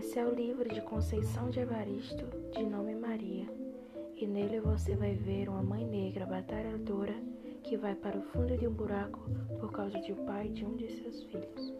Esse é o livro de Conceição de Evaristo, de nome Maria, e nele você vai ver uma mãe negra batalhadora que vai para o fundo de um buraco por causa de um pai de um de seus filhos.